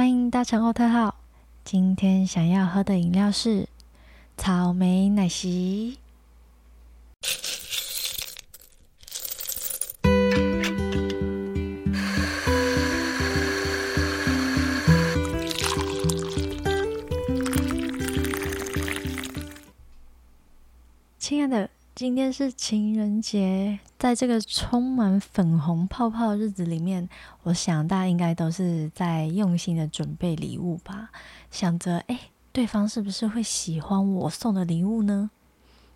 欢迎搭乘奥特号。今天想要喝的饮料是草莓奶昔。今天是情人节，在这个充满粉红泡泡的日子里面，我想大家应该都是在用心的准备礼物吧，想着哎，对方是不是会喜欢我送的礼物呢？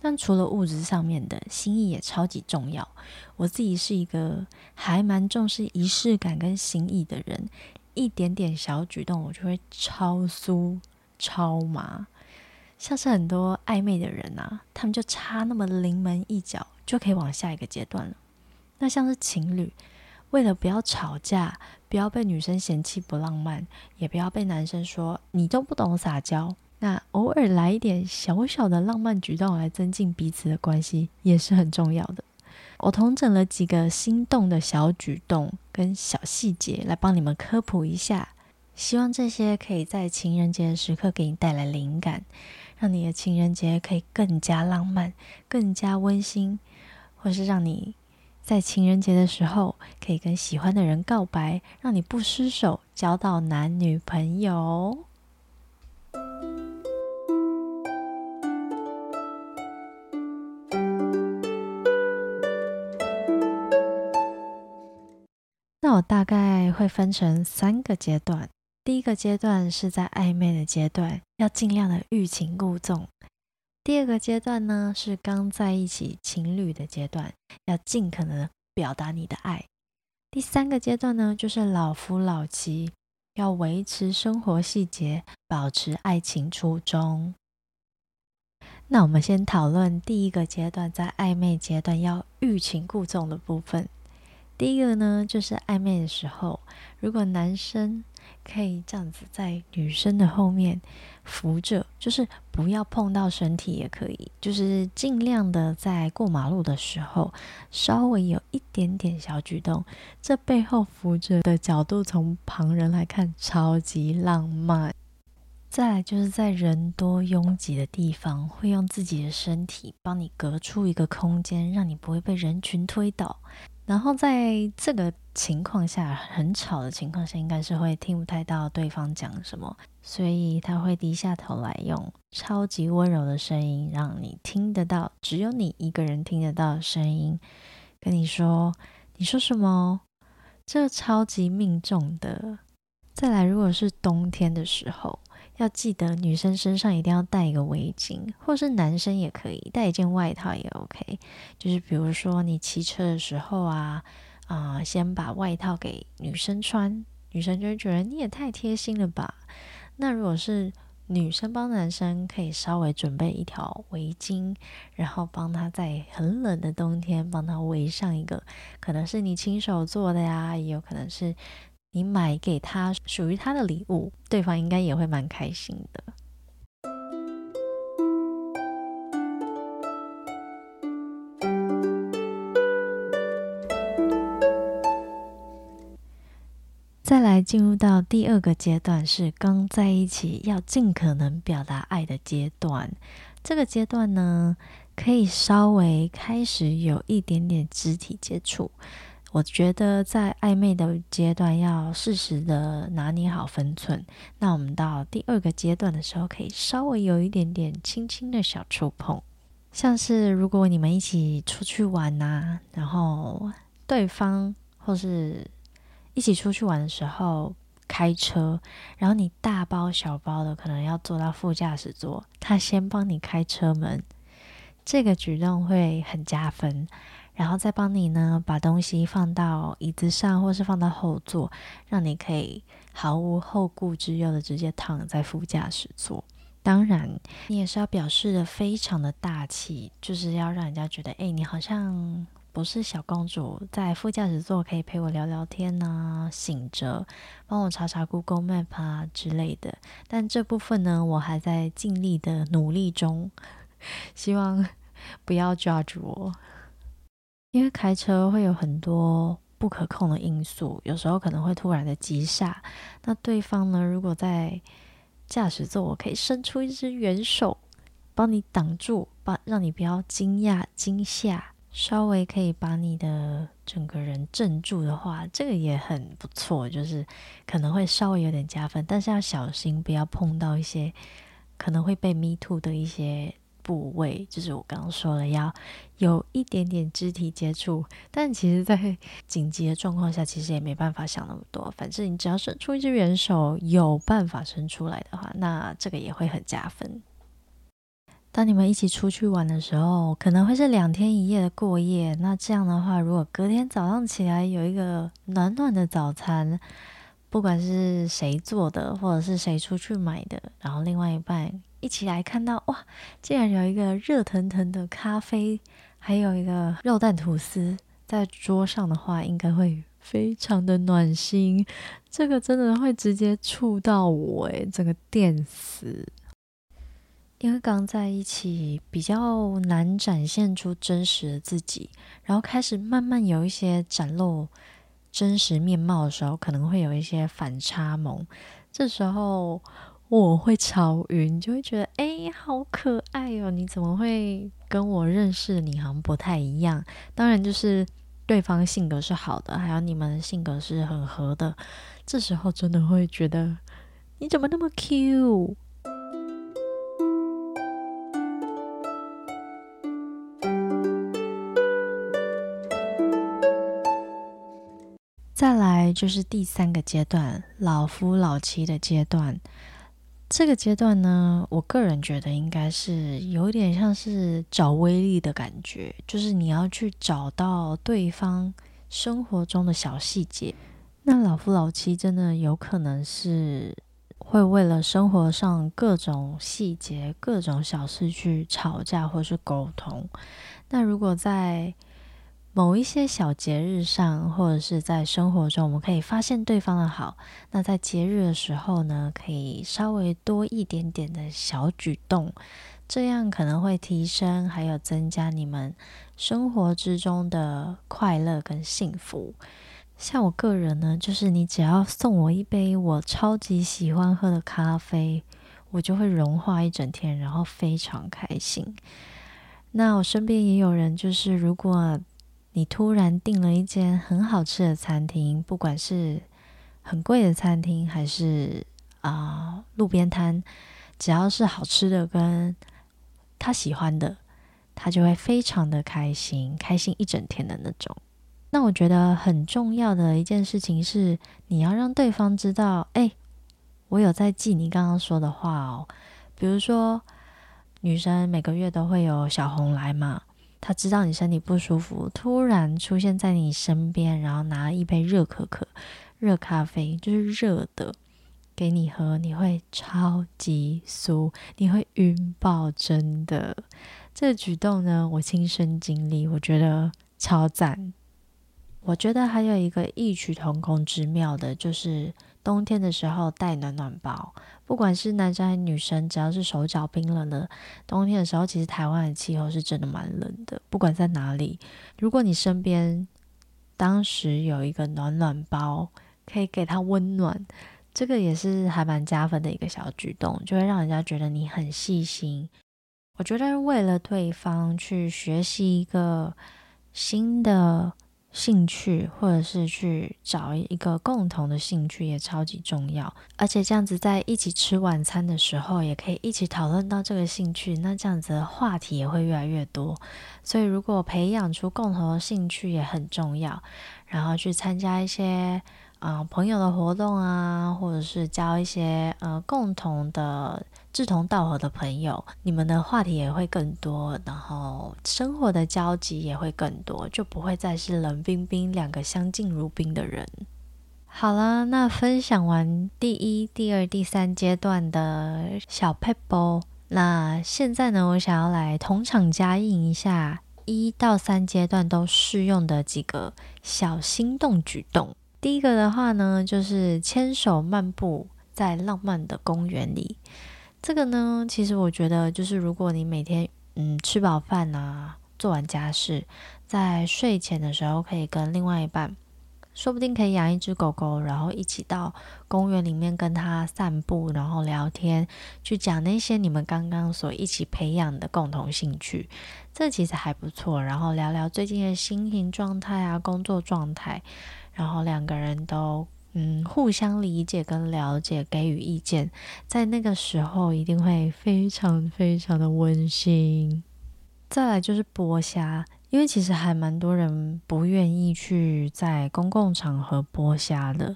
但除了物质上面的心意也超级重要。我自己是一个还蛮重视仪式感跟心意的人，一点点小举动我就会超酥超麻。像是很多暧昧的人啊，他们就差那么临门一脚，就可以往下一个阶段了。那像是情侣，为了不要吵架，不要被女生嫌弃不浪漫，也不要被男生说你都不懂撒娇，那偶尔来一点小小的浪漫举动来增进彼此的关系，也是很重要的。我统整了几个心动的小举动跟小细节，来帮你们科普一下。希望这些可以在情人节的时刻给你带来灵感。让你的情人节可以更加浪漫、更加温馨，或是让你在情人节的时候可以跟喜欢的人告白，让你不失手交到男女朋友。那我大概会分成三个阶段。第一个阶段是在暧昧的阶段，要尽量的欲擒故纵；第二个阶段呢是刚在一起情侣的阶段，要尽可能表达你的爱；第三个阶段呢就是老夫老妻，要维持生活细节，保持爱情初衷。那我们先讨论第一个阶段，在暧昧阶段要欲擒故纵的部分。第一个呢就是暧昧的时候，如果男生可以这样子在女生的后面扶着，就是不要碰到身体也可以，就是尽量的在过马路的时候稍微有一点点小举动，这背后扶着的角度从旁人来看超级浪漫。再来就是在人多拥挤的地方，会用自己的身体帮你隔出一个空间，让你不会被人群推倒。然后在这个情况下，很吵的情况下，应该是会听不太到对方讲什么，所以他会低下头来，用超级温柔的声音，让你听得到，只有你一个人听得到的声音，跟你说，你说什么？这超级命中的。再来，如果是冬天的时候。要记得，女生身上一定要带一个围巾，或是男生也可以带一件外套也 OK。就是比如说你骑车的时候啊，啊，先把外套给女生穿，女生就会觉得你也太贴心了吧。那如果是女生帮男生，可以稍微准备一条围巾，然后帮他在很冷的冬天帮他围上一个，可能是你亲手做的呀，也有可能是。你买给他属于他的礼物，对方应该也会蛮开心的。再来进入到第二个阶段，是刚在一起要尽可能表达爱的阶段。这个阶段呢，可以稍微开始有一点点肢体接触。我觉得在暧昧的阶段要适时的拿捏好分寸。那我们到第二个阶段的时候，可以稍微有一点点轻轻的小触碰，像是如果你们一起出去玩呐，然后对方或是一起出去玩的时候开车，然后你大包小包的可能要坐到副驾驶座，他先帮你开车门，这个举动会很加分。然后再帮你呢，把东西放到椅子上，或是放到后座，让你可以毫无后顾之忧的直接躺在副驾驶座。当然，你也是要表示的非常的大气，就是要让人家觉得，哎，你好像不是小公主，在副驾驶座可以陪我聊聊天呐，醒着帮我查查 Google Map 啊之类的。但这部分呢，我还在尽力的努力中，希望不要 judge 我。因为开车会有很多不可控的因素，有时候可能会突然的急刹。那对方呢，如果在驾驶座，我可以伸出一只援手，帮你挡住，帮让你不要惊讶惊吓，稍微可以把你的整个人镇住的话，这个也很不错，就是可能会稍微有点加分，但是要小心，不要碰到一些可能会被 me too 的一些。部位就是我刚刚说了，要有一点点肢体接触，但其实，在紧急的状况下，其实也没办法想那么多。反正你只要伸出一只援手，有办法伸出来的话，那这个也会很加分。当你们一起出去玩的时候，可能会是两天一夜的过夜。那这样的话，如果隔天早上起来有一个暖暖的早餐，不管是谁做的，或者是谁出去买的，然后另外一半。一起来看到哇，竟然有一个热腾腾的咖啡，还有一个肉蛋吐司在桌上的话，应该会非常的暖心。这个真的会直接触到我诶，整个电死。因为刚在一起比较难展现出真实的自己，然后开始慢慢有一些展露真实面貌的时候，可能会有一些反差萌。这时候。我会超晕，就会觉得哎，好可爱哦！你怎么会跟我认识你好像不太一样？当然，就是对方性格是好的，还有你们性格是很合的。这时候真的会觉得你怎么那么 Q？再来就是第三个阶段，老夫老妻的阶段。这个阶段呢，我个人觉得应该是有点像是找威力的感觉，就是你要去找到对方生活中的小细节。那老夫老妻真的有可能是会为了生活上各种细节、各种小事去吵架或是沟通。那如果在某一些小节日上，或者是在生活中，我们可以发现对方的好。那在节日的时候呢，可以稍微多一点点的小举动，这样可能会提升，还有增加你们生活之中的快乐跟幸福。像我个人呢，就是你只要送我一杯我超级喜欢喝的咖啡，我就会融化一整天，然后非常开心。那我身边也有人，就是如果你突然订了一间很好吃的餐厅，不管是很贵的餐厅还是啊路边摊，只要是好吃的跟他喜欢的，他就会非常的开心，开心一整天的那种。那我觉得很重要的一件事情是，你要让对方知道，哎，我有在记你刚刚说的话哦。比如说，女生每个月都会有小红来嘛。他知道你身体不舒服，突然出现在你身边，然后拿了一杯热可可、热咖啡，就是热的给你喝，你会超级酥，你会晕爆，真的。这个举动呢，我亲身经历，我觉得超赞。我觉得还有一个异曲同工之妙的，就是冬天的时候带暖暖包。不管是男生还是女生，只要是手脚冰冷的，冬天的时候，其实台湾的气候是真的蛮冷的。不管在哪里，如果你身边当时有一个暖暖包，可以给他温暖，这个也是还蛮加分的一个小举动，就会让人家觉得你很细心。我觉得为了对方去学习一个新的。兴趣，或者是去找一个共同的兴趣，也超级重要。而且这样子在一起吃晚餐的时候，也可以一起讨论到这个兴趣，那这样子的话题也会越来越多。所以，如果培养出共同的兴趣也很重要，然后去参加一些。啊，朋友的活动啊，或者是交一些呃共同的志同道合的朋友，你们的话题也会更多，然后生活的交集也会更多，就不会再是冷冰冰两个相敬如宾的人。好了，那分享完第一、第二、第三阶段的小 pebble，那现在呢，我想要来同场加映一下一到三阶段都适用的几个小心动举动。第一个的话呢，就是牵手漫步在浪漫的公园里。这个呢，其实我觉得，就是如果你每天嗯吃饱饭啊，做完家事，在睡前的时候可以跟另外一半说不定可以养一只狗狗，然后一起到公园里面跟它散步，然后聊天，去讲那些你们刚刚所一起培养的共同兴趣，这其实还不错。然后聊聊最近的心情状态啊，工作状态，然后两个人都嗯互相理解跟了解，给予意见，在那个时候一定会非常非常的温馨。再来就是剥虾。因为其实还蛮多人不愿意去在公共场合剥虾的，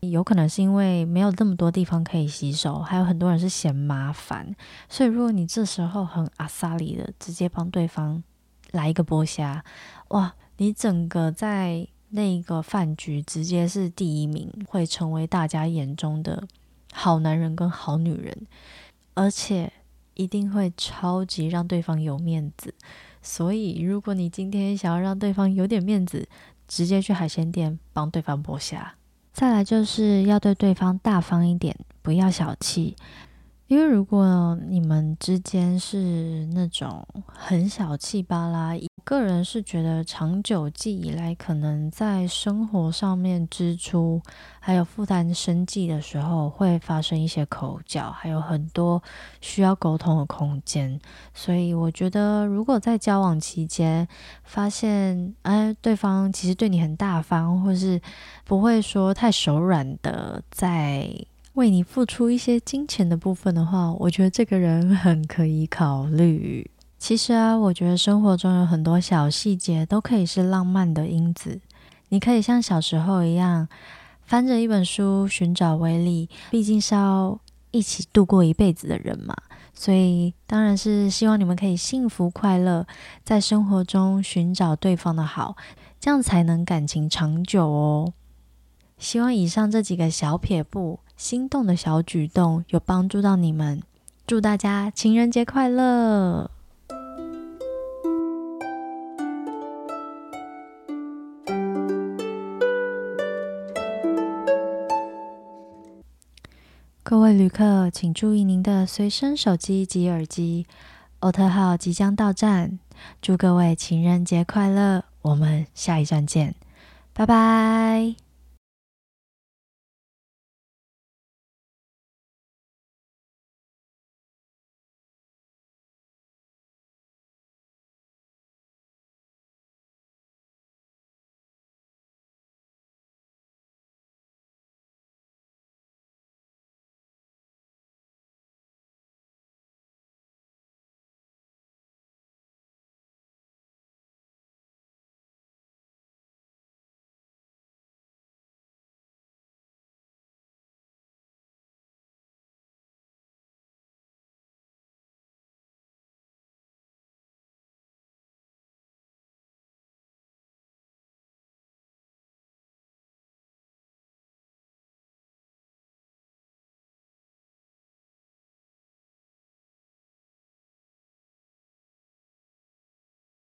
有可能是因为没有那么多地方可以洗手，还有很多人是嫌麻烦。所以如果你这时候很阿萨里的直接帮对方来一个剥虾，哇，你整个在那个饭局直接是第一名，会成为大家眼中的好男人跟好女人，而且一定会超级让对方有面子。所以，如果你今天想要让对方有点面子，直接去海鲜店帮对方剥虾。再来就是要对对方大方一点，不要小气。因为如果你们之间是那种很小气巴拉，个人是觉得长久计以来，可能在生活上面支出还有负担生计的时候，会发生一些口角，还有很多需要沟通的空间。所以我觉得，如果在交往期间发现，哎，对方其实对你很大方，或是不会说太手软的，在为你付出一些金钱的部分的话，我觉得这个人很可以考虑。其实啊，我觉得生活中有很多小细节都可以是浪漫的因子。你可以像小时候一样，翻着一本书寻找威力，毕竟是要一起度过一辈子的人嘛。所以当然是希望你们可以幸福快乐，在生活中寻找对方的好，这样才能感情长久哦。希望以上这几个小撇步。心动的小举动有帮助到你们，祝大家情人节快乐！各位旅客，请注意您的随身手机及耳机，欧特号即将到站，祝各位情人节快乐！我们下一站见，拜拜。